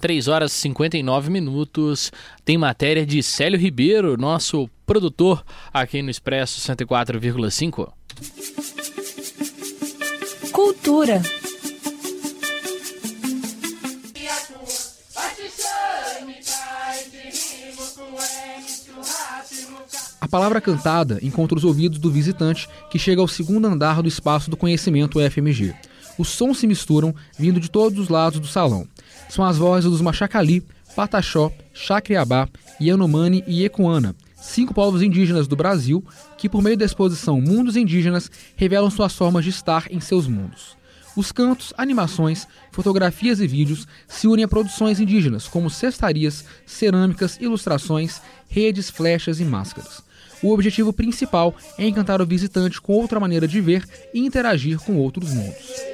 3 horas e 59 minutos. Tem matéria de Célio Ribeiro, nosso produtor aqui no Expresso 104,5. Cultura. A palavra cantada encontra os ouvidos do visitante que chega ao segundo andar do espaço do conhecimento FMG. Os sons se misturam, vindo de todos os lados do salão. São as vozes dos Machacali, Pataxó, Chacriabá, Yanomami e Ecuana, cinco povos indígenas do Brasil que, por meio da exposição Mundos Indígenas, revelam suas formas de estar em seus mundos. Os cantos, animações, fotografias e vídeos se unem a produções indígenas, como cestarias, cerâmicas, ilustrações, redes, flechas e máscaras. O objetivo principal é encantar o visitante com outra maneira de ver e interagir com outros mundos.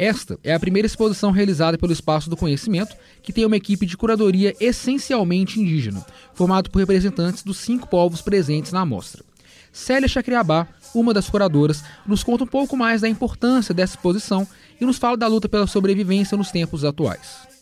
Esta é a primeira exposição realizada pelo Espaço do Conhecimento, que tem uma equipe de curadoria essencialmente indígena, formado por representantes dos cinco povos presentes na amostra. Célia Chacriabá, uma das curadoras, nos conta um pouco mais da importância dessa exposição e nos fala da luta pela sobrevivência nos tempos atuais.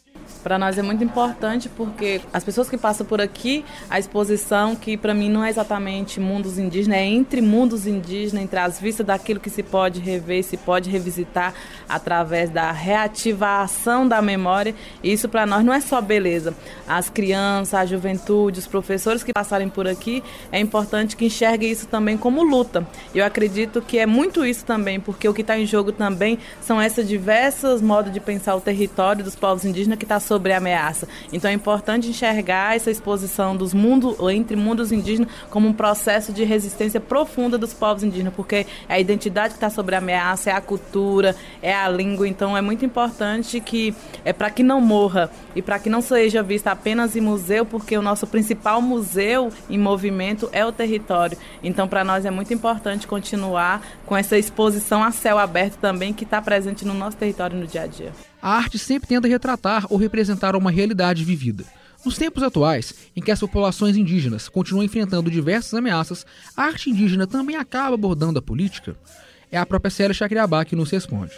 Para nós é muito importante porque as pessoas que passam por aqui, a exposição, que para mim não é exatamente mundos indígenas, é entre mundos indígenas, entre as vistas daquilo que se pode rever, se pode revisitar através da reativação da memória. Isso para nós não é só beleza. As crianças, a juventude, os professores que passarem por aqui, é importante que enxerguem isso também como luta. Eu acredito que é muito isso também, porque o que está em jogo também são essas diversas modos de pensar o território dos povos indígenas que está sobre ameaça. Então é importante enxergar essa exposição dos mundos, entre mundos indígenas, como um processo de resistência profunda dos povos indígenas, porque é a identidade que está sobre ameaça, é a cultura, é a língua. Então é muito importante que, é para que não morra e para que não seja vista apenas em museu, porque o nosso principal museu em movimento é o território. Então para nós é muito importante continuar com essa exposição a céu aberto também, que está presente no nosso território no dia a dia a arte sempre tenta retratar ou representar uma realidade vivida. Nos tempos atuais, em que as populações indígenas continuam enfrentando diversas ameaças, a arte indígena também acaba abordando a política? É a própria Célia Chacriabá que nos responde.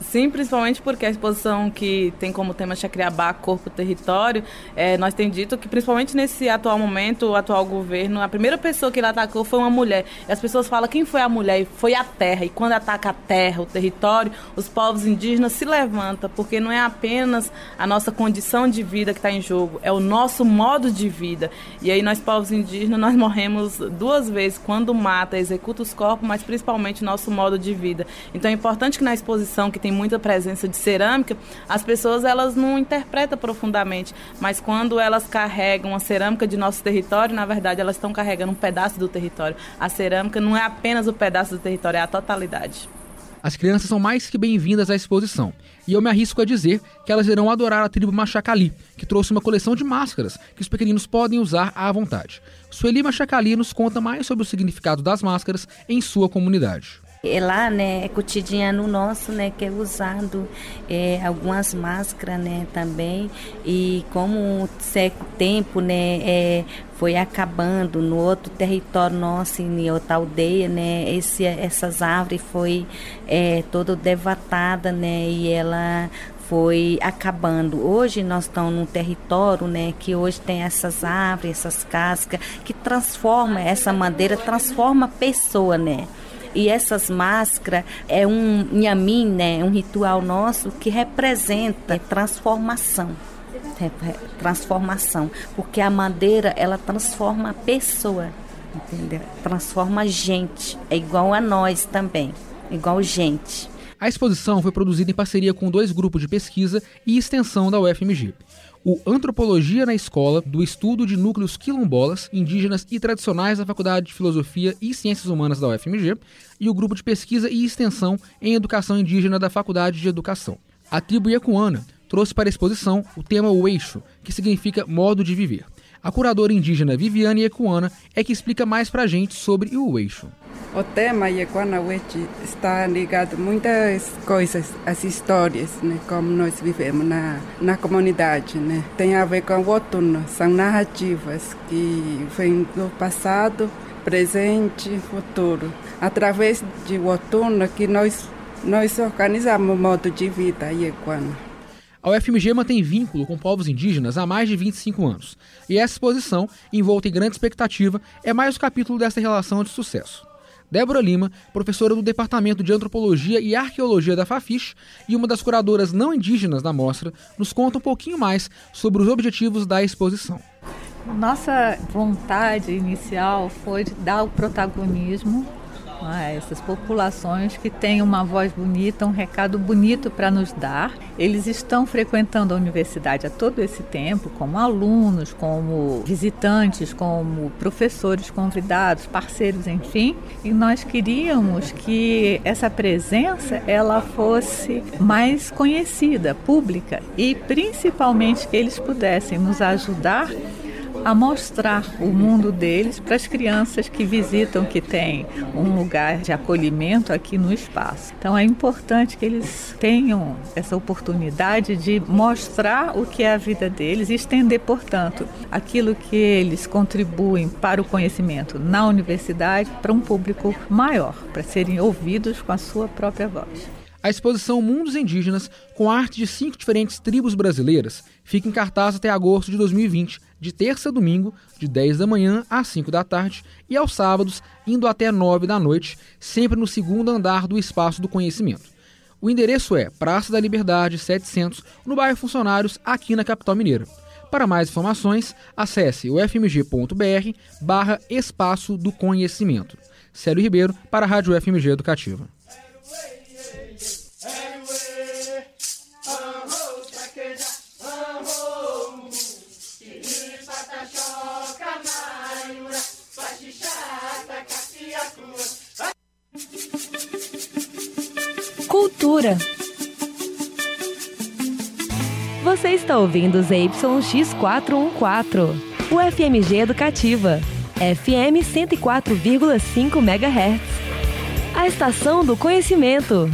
Sim, principalmente porque a exposição que tem como tema Chacriabá, Corpo Território, é, nós temos dito que principalmente nesse atual momento, o atual governo, a primeira pessoa que ele atacou foi uma mulher. E as pessoas falam quem foi a mulher? E foi a terra. E quando ataca a terra, o território, os povos indígenas se levantam, porque não é apenas a nossa condição de vida que está em jogo, é o nosso modo de vida. E aí nós, povos indígenas, nós morremos duas vezes, quando mata, executa os corpos, mas principalmente nosso modo de vida. Então é importante que na exposição que tem muita presença de cerâmica, as pessoas elas não interpretam profundamente, mas quando elas carregam a cerâmica de nosso território, na verdade elas estão carregando um pedaço do território. A cerâmica não é apenas o pedaço do território, é a totalidade. As crianças são mais que bem-vindas à exposição, e eu me arrisco a dizer que elas irão adorar a tribo Machacali, que trouxe uma coleção de máscaras que os pequeninos podem usar à vontade. Sueli Machacali nos conta mais sobre o significado das máscaras em sua comunidade. É lá, né, é cotidiano nosso, né, que é usado é, algumas máscaras, né, também. E como o tempo, né, é, foi acabando no outro território nosso, em outra aldeia, né, esse, essas árvores foi é, toda devatada, né, e ela foi acabando. Hoje nós estamos num território, né, que hoje tem essas árvores, essas cascas, que transforma essa madeira, transforma a pessoa, né. E essas máscaras é um nhamin, né, um ritual nosso que representa transformação. Transformação, porque a madeira ela transforma a pessoa, entendeu? Transforma a gente, é igual a nós também, igual gente. A exposição foi produzida em parceria com dois grupos de pesquisa e extensão da UFMG o Antropologia na Escola, do Estudo de Núcleos Quilombolas, Indígenas e Tradicionais da Faculdade de Filosofia e Ciências Humanas da UFMG, e o Grupo de Pesquisa e Extensão em Educação Indígena da Faculdade de Educação. A tribo Iacuana trouxe para a exposição o tema Weixo, que significa modo de viver. A curadora indígena Viviane Ecuana é que explica mais para a gente sobre o Weixo. O tema Yaguanawete está ligado a muitas coisas, as histórias, né, como nós vivemos na, na comunidade. Né. Tem a ver com o outono, são narrativas que vêm do passado, presente futuro. Através de outono que nós, nós organizamos o modo de vida Yaguana. A UFMG mantém vínculo com povos indígenas há mais de 25 anos, e essa exposição, envolta em grande expectativa, é mais um capítulo dessa relação de sucesso. Débora Lima, professora do Departamento de Antropologia e Arqueologia da Fafiche e uma das curadoras não indígenas da mostra, nos conta um pouquinho mais sobre os objetivos da exposição. Nossa vontade inicial foi de dar o protagonismo a essas populações que têm uma voz bonita, um recado bonito para nos dar. Eles estão frequentando a universidade há todo esse tempo, como alunos, como visitantes, como professores convidados, parceiros, enfim. E nós queríamos que essa presença ela fosse mais conhecida, pública e principalmente que eles pudessem nos ajudar a mostrar o mundo deles para as crianças que visitam, que tem um lugar de acolhimento aqui no espaço. Então é importante que eles tenham essa oportunidade de mostrar o que é a vida deles e estender, portanto, aquilo que eles contribuem para o conhecimento na universidade para um público maior, para serem ouvidos com a sua própria voz. A exposição Mundos Indígenas, com arte de cinco diferentes tribos brasileiras, fica em cartaz até agosto de 2020, de terça a domingo, de 10 da manhã às 5 da tarde, e aos sábados, indo até 9 da noite, sempre no segundo andar do Espaço do Conhecimento. O endereço é Praça da Liberdade 700, no bairro Funcionários, aqui na capital mineira. Para mais informações, acesse ufmg.br barra Espaço do Conhecimento. Célio Ribeiro, para a Rádio FMG Educativa. Cultura. Você está ouvindo ZYX414, o FMG Educativa, FM 104,5 MHz. A estação do conhecimento.